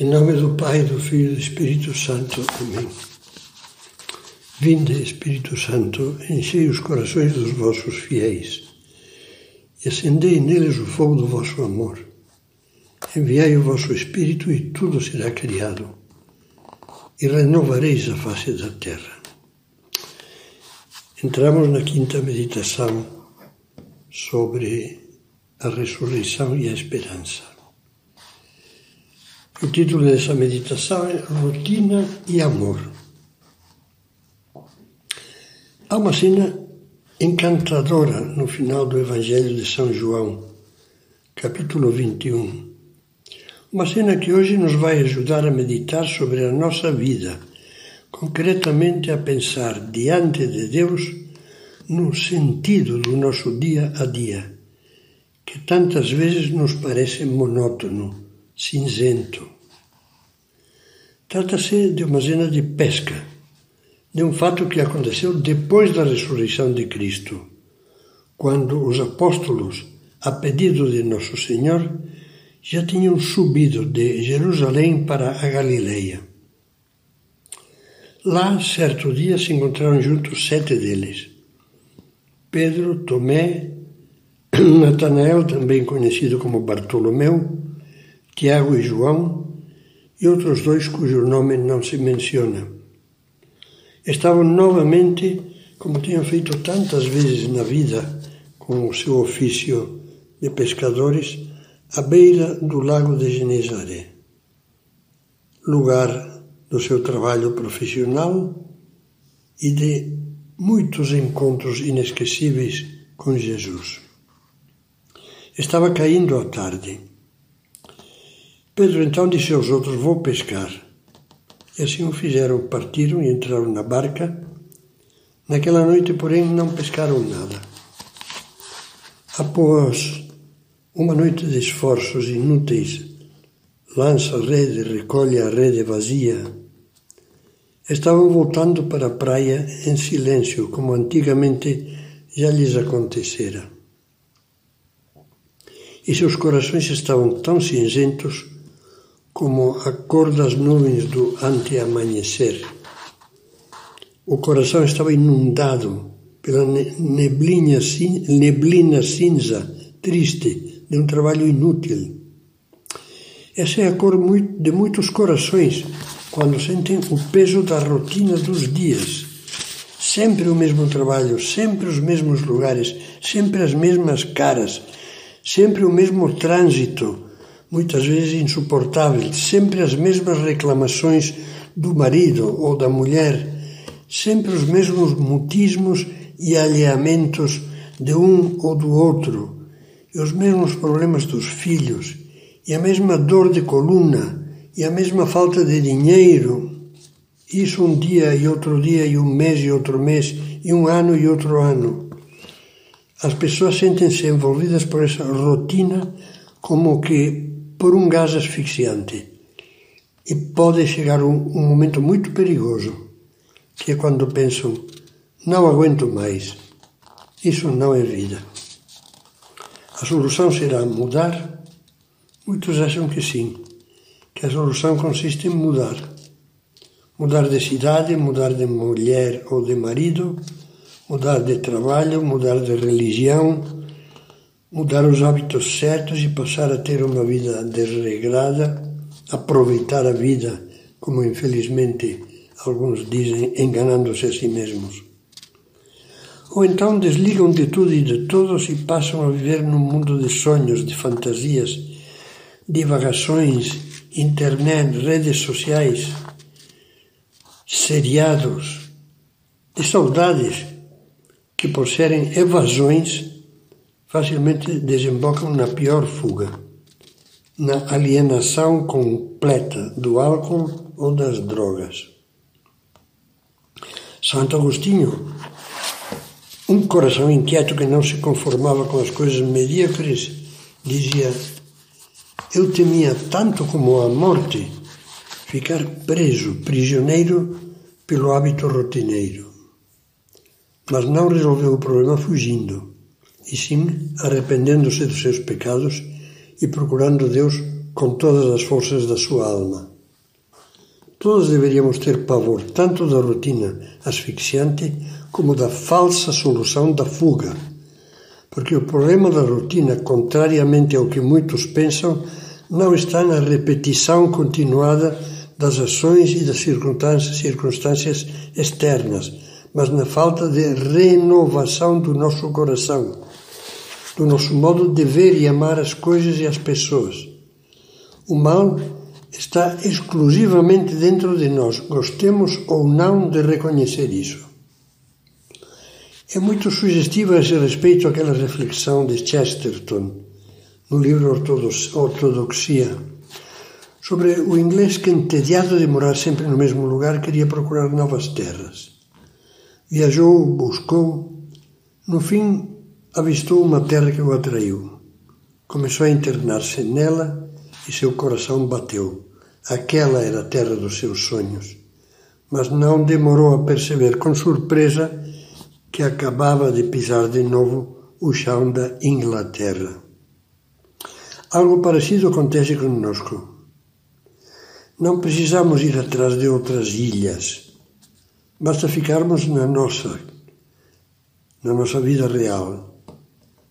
Em nome do Pai, do Filho e do Espírito Santo. Amém. Vinde, Espírito Santo, enchei os corações dos vossos fiéis e acendei neles o fogo do vosso amor. Enviai o vosso Espírito e tudo será criado, e renovareis a face da terra. Entramos na quinta meditação sobre a ressurreição e a esperança. O título dessa meditação é Rotina e Amor. Há uma cena encantadora no final do Evangelho de São João, capítulo 21. Uma cena que hoje nos vai ajudar a meditar sobre a nossa vida, concretamente a pensar diante de Deus no sentido do nosso dia a dia, que tantas vezes nos parece monótono cinzento. Trata-se de uma cena de pesca, de um fato que aconteceu depois da ressurreição de Cristo, quando os apóstolos, a pedido de Nosso Senhor, já tinham subido de Jerusalém para a Galileia. Lá, certo dia, se encontraram juntos sete deles: Pedro, Tomé, Natanael, também conhecido como Bartolomeu, Tiago e João, e outros dois cujo nome não se menciona. Estavam novamente, como tinham feito tantas vezes na vida, com o seu ofício de pescadores, à beira do lago de Genezaré, lugar do seu trabalho profissional e de muitos encontros inesquecíveis com Jesus. Estava caindo a tarde Pedro então disse aos outros: Vou pescar. E assim o fizeram. Partiram e entraram na barca. Naquela noite, porém, não pescaram nada. Após uma noite de esforços inúteis, lança a rede, recolhe a rede vazia, estavam voltando para a praia em silêncio, como antigamente já lhes acontecera. E seus corações estavam tão cinzentos como a cor das nuvens do ante-amanhecer. O coração estava inundado pela neblina, neblina cinza, triste, de um trabalho inútil. Essa é a cor de muitos corações quando sentem o peso da rotina dos dias. Sempre o mesmo trabalho, sempre os mesmos lugares, sempre as mesmas caras, sempre o mesmo trânsito muitas vezes insuportável, sempre as mesmas reclamações do marido ou da mulher, sempre os mesmos mutismos e alheamentos de um ou do outro, e os mesmos problemas dos filhos, e a mesma dor de coluna, e a mesma falta de dinheiro. Isso um dia e outro dia, e um mês e outro mês, e um ano e outro ano. As pessoas sentem-se envolvidas por essa rotina como que por um gás asfixiante. E pode chegar um, um momento muito perigoso, que é quando pensam: não aguento mais. Isso não é vida. A solução será mudar? Muitos acham que sim, que a solução consiste em mudar. Mudar de cidade, mudar de mulher ou de marido, mudar de trabalho, mudar de religião, mudar os hábitos certos e passar a ter uma vida desregrada, aproveitar a vida, como infelizmente alguns dizem, enganando-se a si mesmos. Ou então desligam de tudo e de todos e passam a viver num mundo de sonhos, de fantasias, divagações, internet, redes sociais, seriados, de saudades que, por serem evasões, facilmente desembocam na pior fuga, na alienação completa do álcool ou das drogas. Santo Agostinho, um coração inquieto que não se conformava com as coisas medíocres, dizia: Eu temia tanto como a morte ficar preso, prisioneiro pelo hábito rotineiro. Mas não resolveu o problema fugindo e sim arrependendo-se dos seus pecados e procurando Deus com todas as forças da sua alma. Todos deveríamos ter pavor tanto da rotina asfixiante como da falsa solução da fuga. Porque o problema da rotina, contrariamente ao que muitos pensam, não está na repetição continuada das ações e das circunstâncias, circunstâncias externas, mas na falta de renovação do nosso coração, do nosso modo de ver e amar as coisas e as pessoas. O mal está exclusivamente dentro de nós, gostemos ou não de reconhecer isso. É muito sugestiva a esse respeito aquela reflexão de Chesterton no livro Ortodoxia sobre o inglês que, entediado de morar sempre no mesmo lugar, queria procurar novas terras. Viajou, buscou, no fim avistou uma terra que o atraiu. Começou a internar-se nela e seu coração bateu. Aquela era a terra dos seus sonhos. Mas não demorou a perceber com surpresa que acabava de pisar de novo o chão da Inglaterra. Algo parecido acontece conosco. Não precisamos ir atrás de outras ilhas. Basta ficarmos na nossa, na nossa vida real,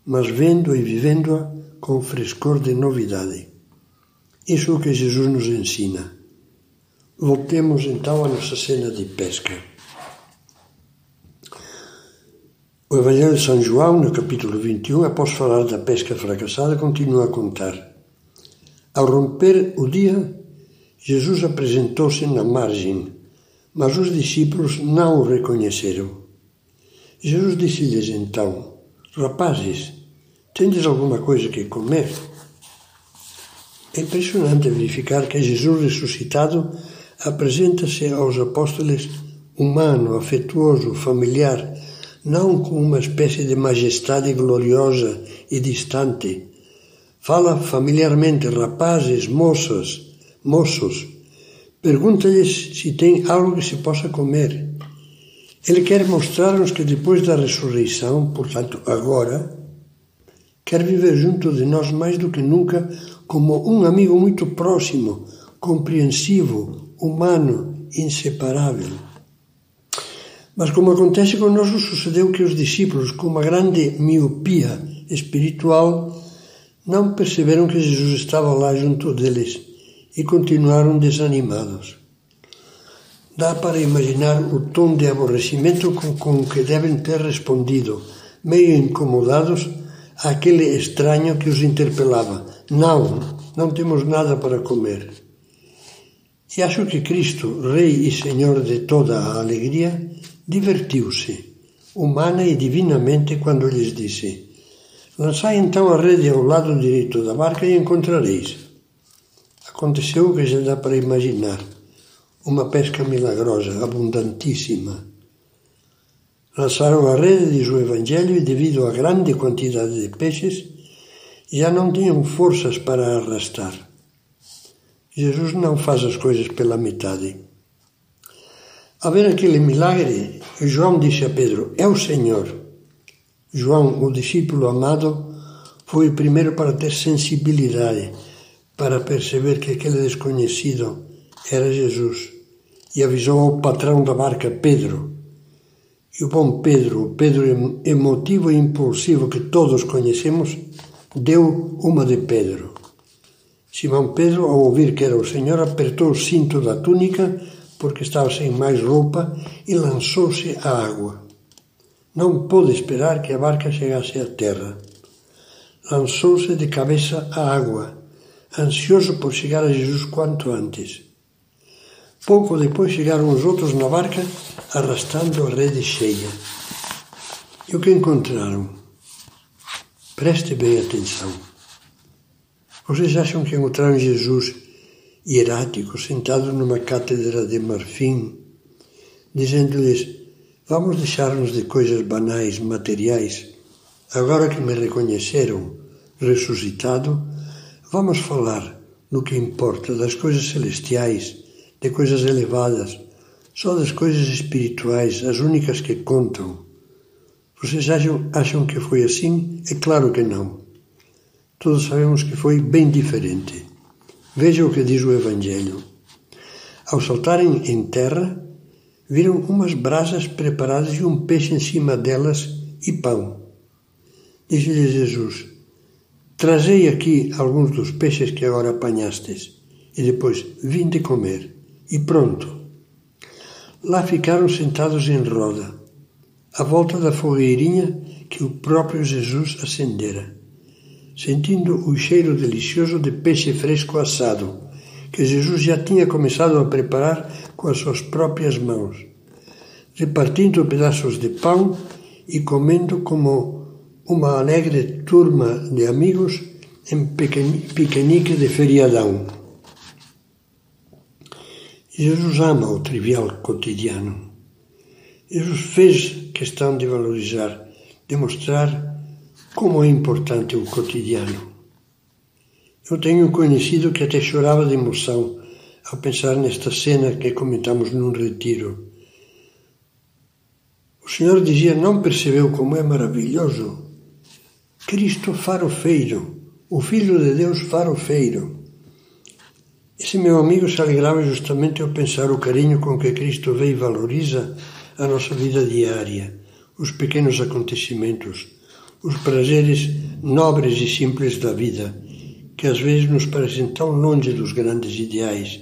mas vendo e vivendo-a com frescor de novidade. Isso é o que Jesus nos ensina. Voltemos então à nossa cena de pesca. O Evangelho de São João, no capítulo 21, após falar da pesca fracassada, continua a contar. Ao romper o dia, Jesus apresentou-se na margem, mas os discípulos não o reconheceram. Jesus disse-lhes então: Rapazes, tendes alguma coisa que comer? É impressionante verificar que Jesus ressuscitado apresenta-se aos apóstolos humano, afetuoso, familiar, não com uma espécie de majestade gloriosa e distante. Fala familiarmente rapazes, moças, moços. Pergunta-lhes se tem algo que se possa comer. Ele quer mostrar-nos que depois da ressurreição, portanto agora, quer viver junto de nós mais do que nunca como um amigo muito próximo, compreensivo, humano, inseparável. Mas como acontece conosco, sucedeu que os discípulos, com uma grande miopia espiritual, não perceberam que Jesus estava lá junto deles e continuaram desanimados. Dá para imaginar o tom de aborrecimento com, com que devem ter respondido, meio incomodados, àquele estranho que os interpelava: Não, não temos nada para comer. E acho que Cristo, Rei e Senhor de toda a alegria, divertiu-se, humana e divinamente, quando lhes disse: Lançai então a rede ao lado direito da barca e encontrareis. Aconteceu o que já dá para imaginar: uma pesca milagrosa, abundantíssima. Lançaram a rede, diz o Evangelho, e devido à grande quantidade de peixes, já não tinham forças para arrastar. Jesus não faz as coisas pela metade. A ver aquele milagre, João disse a Pedro: É o Senhor. João, o discípulo amado, foi o primeiro para ter sensibilidade, para perceber que aquele desconhecido era Jesus. E avisou ao patrão da barca, Pedro. E o bom Pedro, o Pedro emotivo e impulsivo que todos conhecemos, deu uma de Pedro. Simão Pedro, ao ouvir que era o Senhor, apertou o cinto da túnica porque estava sem mais roupa, e lançou-se à água. Não pôde esperar que a barca chegasse à terra. Lançou-se de cabeça à água, ansioso por chegar a Jesus quanto antes. Pouco depois chegaram os outros na barca, arrastando a rede cheia. E o que encontraram? Preste bem atenção. Vocês acham que encontraram Jesus hierático, sentado numa cátedra de marfim, dizendo-lhes: Vamos deixar-nos de coisas banais, materiais. Agora que me reconheceram ressuscitado, vamos falar no que importa das coisas celestiais, de coisas elevadas, só das coisas espirituais, as únicas que contam. Vocês acham, acham que foi assim? É claro que não. Todos sabemos que foi bem diferente. Veja o que diz o Evangelho. Ao saltarem em terra, viram umas brasas preparadas e um peixe em cima delas e pão. Disse-lhe Jesus: Trazei aqui alguns dos peixes que agora apanhastes, e depois vinde comer. E pronto. Lá ficaram sentados em roda, à volta da fogueirinha que o próprio Jesus acendera, sentindo o cheiro delicioso de peixe fresco assado que Jesus já tinha começado a preparar com as suas próprias mãos, repartindo pedaços de pão e comendo como uma alegre turma de amigos em piquenique de feriadão. Jesus ama o trivial cotidiano. Jesus fez questão de valorizar, de mostrar como é importante o cotidiano. Eu tenho conhecido que até chorava de emoção ao pensar nesta cena que comentamos num retiro. O Senhor dizia: Não percebeu como é maravilhoso? Cristo farofeiro, o Filho de Deus farofeiro. Esse meu amigo se alegrava justamente ao pensar o carinho com que Cristo vê e valoriza a nossa vida diária, os pequenos acontecimentos, os prazeres nobres e simples da vida que às vezes nos parecem tão longe dos grandes ideais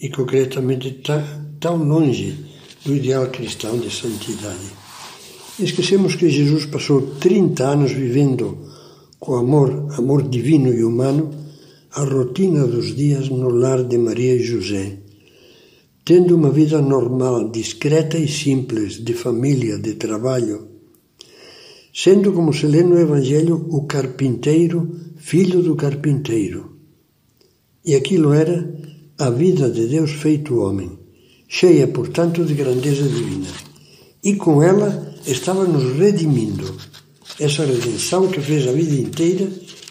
e concretamente tão longe do ideal cristão de santidade. Esquecemos que Jesus passou 30 anos vivendo com amor, amor divino e humano, a rotina dos dias no lar de Maria e José, tendo uma vida normal, discreta e simples, de família, de trabalho, sendo, como se lê no Evangelho, o carpinteiro filho do carpinteiro. E aquilo era a vida de Deus feito homem, cheia, portanto, de grandeza divina. E com ela estava nos redimindo, essa redenção que fez a vida inteira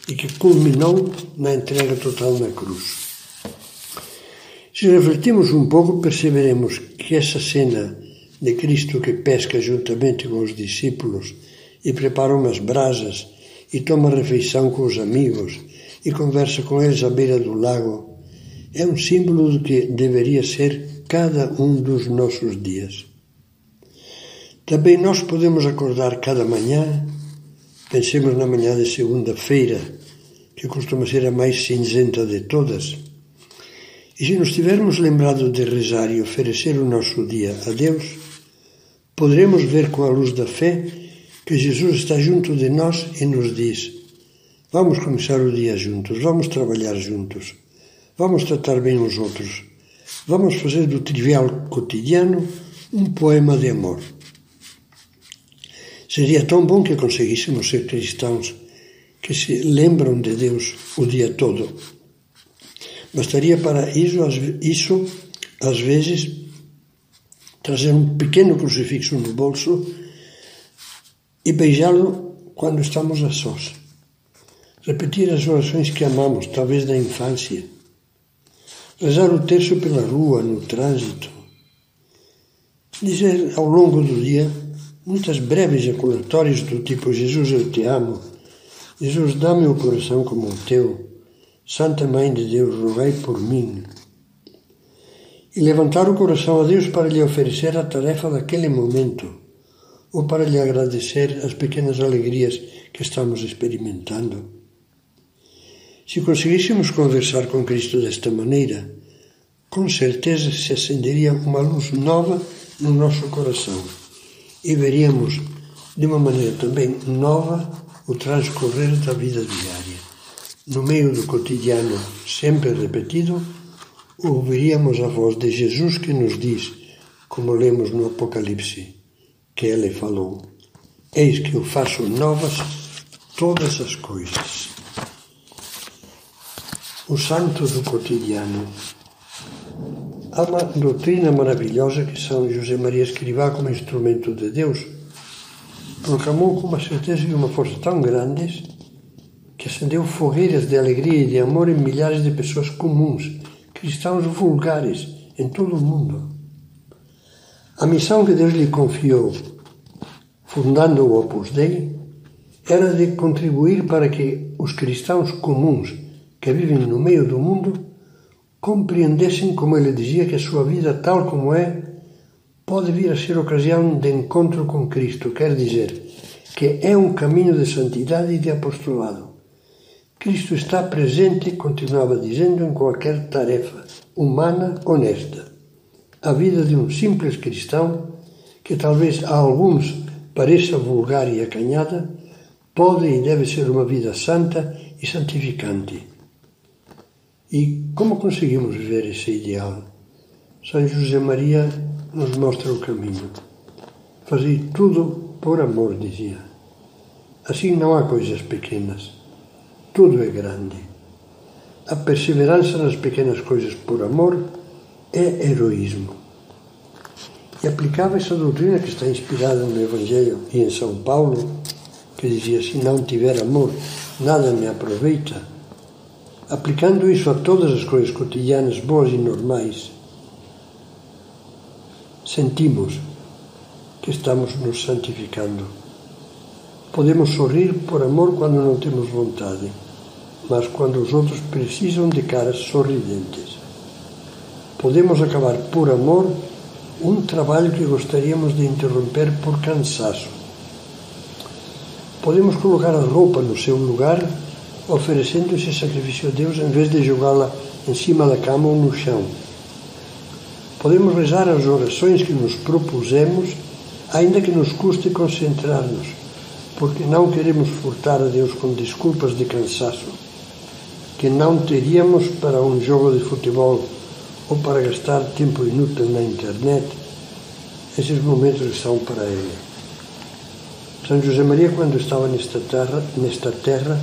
e que culminou na entrega total na cruz. Se refletimos um pouco, perceberemos que essa cena de Cristo que pesca juntamente com os discípulos e prepara umas brasas e toma refeição com os amigos e conversa com eles à beira do lago, é um símbolo do que deveria ser cada um dos nossos dias. Também nós podemos acordar cada manhã, pensemos na manhã de segunda-feira, que costuma ser a mais cinzenta de todas, e se nos tivermos lembrado de rezar e oferecer o nosso dia a Deus, poderemos ver com a luz da fé que Jesus está junto de nós e nos diz: Vamos começar o dia juntos, vamos trabalhar juntos, vamos tratar bem os outros, vamos fazer do trivial cotidiano um poema de amor. Seria tão bom que conseguíssemos ser cristãos que se lembram de Deus o dia todo. Bastaria para isso, isso às vezes, trazer um pequeno crucifixo no bolso e beijá-lo quando estamos a sós. Repetir as orações que amamos, talvez da infância. Rezar o terço pela rua, no trânsito. Dizer ao longo do dia muitas breves ejaculatórias do tipo Jesus, eu te amo. Jesus, dá-me o coração como o teu. Santa Mãe de Deus, rogai por mim. E levantar o coração a Deus para lhe oferecer a tarefa daquele momento ou para lhe agradecer as pequenas alegrias que estamos experimentando. Se conseguíssemos conversar com Cristo desta maneira, com certeza se acenderia uma luz nova no nosso coração e veríamos de uma maneira também nova o transcorrer da vida diária. No meio do cotidiano sempre repetido, ouviríamos a voz de Jesus que nos diz, como lemos no Apocalipse: que ele falou: Eis que eu faço novas todas as coisas. O santo do cotidiano. Há uma doutrina maravilhosa que São José Maria Escrivá, como instrumento de Deus, proclamou com uma certeza e uma força tão grandes que acendeu fogueiras de alegria e de amor em milhares de pessoas comuns, cristãos vulgares, em todo o mundo. A missão que Deus lhe confiou, fundando o Opus Dei, era de contribuir para que os cristãos comuns que vivem no meio do mundo compreendessem, como ele dizia, que a sua vida, tal como é, pode vir a ser ocasião de encontro com Cristo, quer dizer, que é um caminho de santidade e de apostolado. Cristo está presente, continuava dizendo, em qualquer tarefa humana honesta. A vida de um simples cristão, que talvez a alguns pareça vulgar e acanhada, pode e deve ser uma vida santa e santificante. E como conseguimos viver esse ideal? São José Maria nos mostra o caminho. Fazei tudo por amor, dizia. Assim não há coisas pequenas. Tudo é grande. A perseverança nas pequenas coisas por amor é heroísmo. E aplicava essa doutrina que está inspirada no Evangelho e em São Paulo, que dizia: Se não tiver amor, nada me aproveita. Aplicando isso a todas as coisas cotidianas, boas e normais, sentimos que estamos nos santificando. Podemos sorrir por amor quando não temos vontade, mas quando os outros precisam de caras sorridentes. Podemos acabar por amor um trabalho que gostaríamos de interromper por cansaço. Podemos colocar a roupa no seu lugar, oferecendo esse sacrifício a Deus em vez de jogá-la em cima da cama ou no chão. Podemos rezar as orações que nos propusemos, ainda que nos custe concentrar-nos porque não queremos furtar a Deus com desculpas de cansaço que não teríamos para um jogo de futebol ou para gastar tempo inútil na internet. Esses momentos são para Ele. São José Maria, quando estava nesta terra, nesta terra,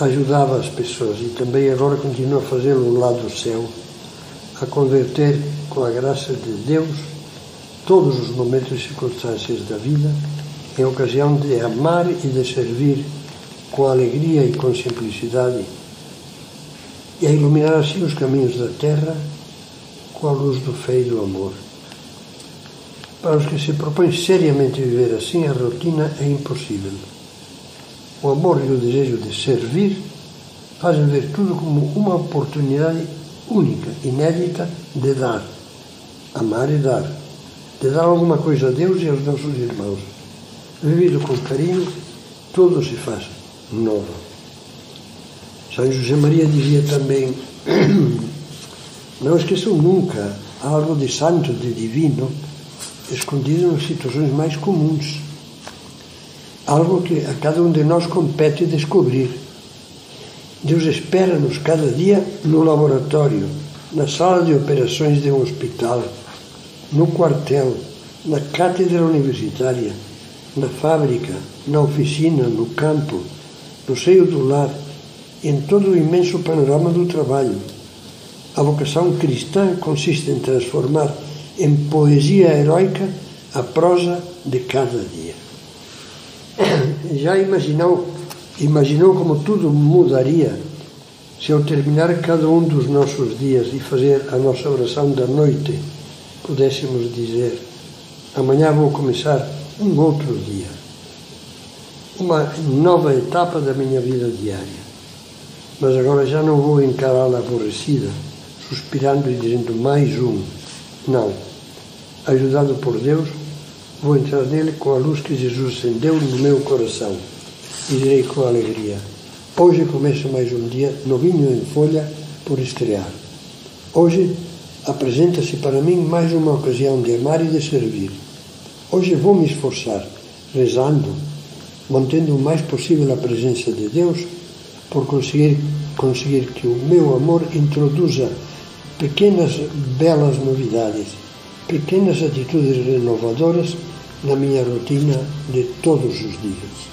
ajudava as pessoas e também agora continua a fazê-lo lá do céu, a converter com a graça de Deus todos os momentos e circunstâncias da vida em ocasião de amar e de servir com alegria e com simplicidade, e a iluminar assim os caminhos da terra com a luz do fé e do amor. Para os que se propõem seriamente viver assim, a rotina é impossível. O amor e o desejo de servir fazem ver tudo como uma oportunidade única, inédita de dar. Amar e dar. De dar alguma coisa a Deus e aos nossos irmãos vivido com carinho, tudo se faz novo. São José Maria dizia também: não esqueçam nunca algo de santo, de divino, escondido nas situações mais comuns. Algo que a cada um de nós compete descobrir. Deus espera-nos cada dia no laboratório, na sala de operações de um hospital, no quartel, na cátedra universitária na fábrica, na oficina, no campo, no seio do lar, em todo o imenso panorama do trabalho. A vocação cristã consiste em transformar em poesia heroica a prosa de cada dia. Já imaginou, imaginou como tudo mudaria se ao terminar cada um dos nossos dias e fazer a nossa oração da noite, pudéssemos dizer: amanhã vou começar um outro dia, uma nova etapa da minha vida diária. Mas agora já não vou encará-la aborrecida, suspirando e dizendo mais um. Não. Ajudado por Deus, vou entrar nele com a luz que Jesus acendeu no meu coração e direi com alegria: Hoje começa mais um dia novinho em folha por estrear. Hoje apresenta-se para mim mais uma ocasião de amar e de servir. Hoje vou me esforçar, rezando, mantendo o mais possível a presença de Deus, por conseguir, conseguir que o meu amor introduza pequenas, belas novidades, pequenas atitudes renovadoras na minha rotina de todos os dias.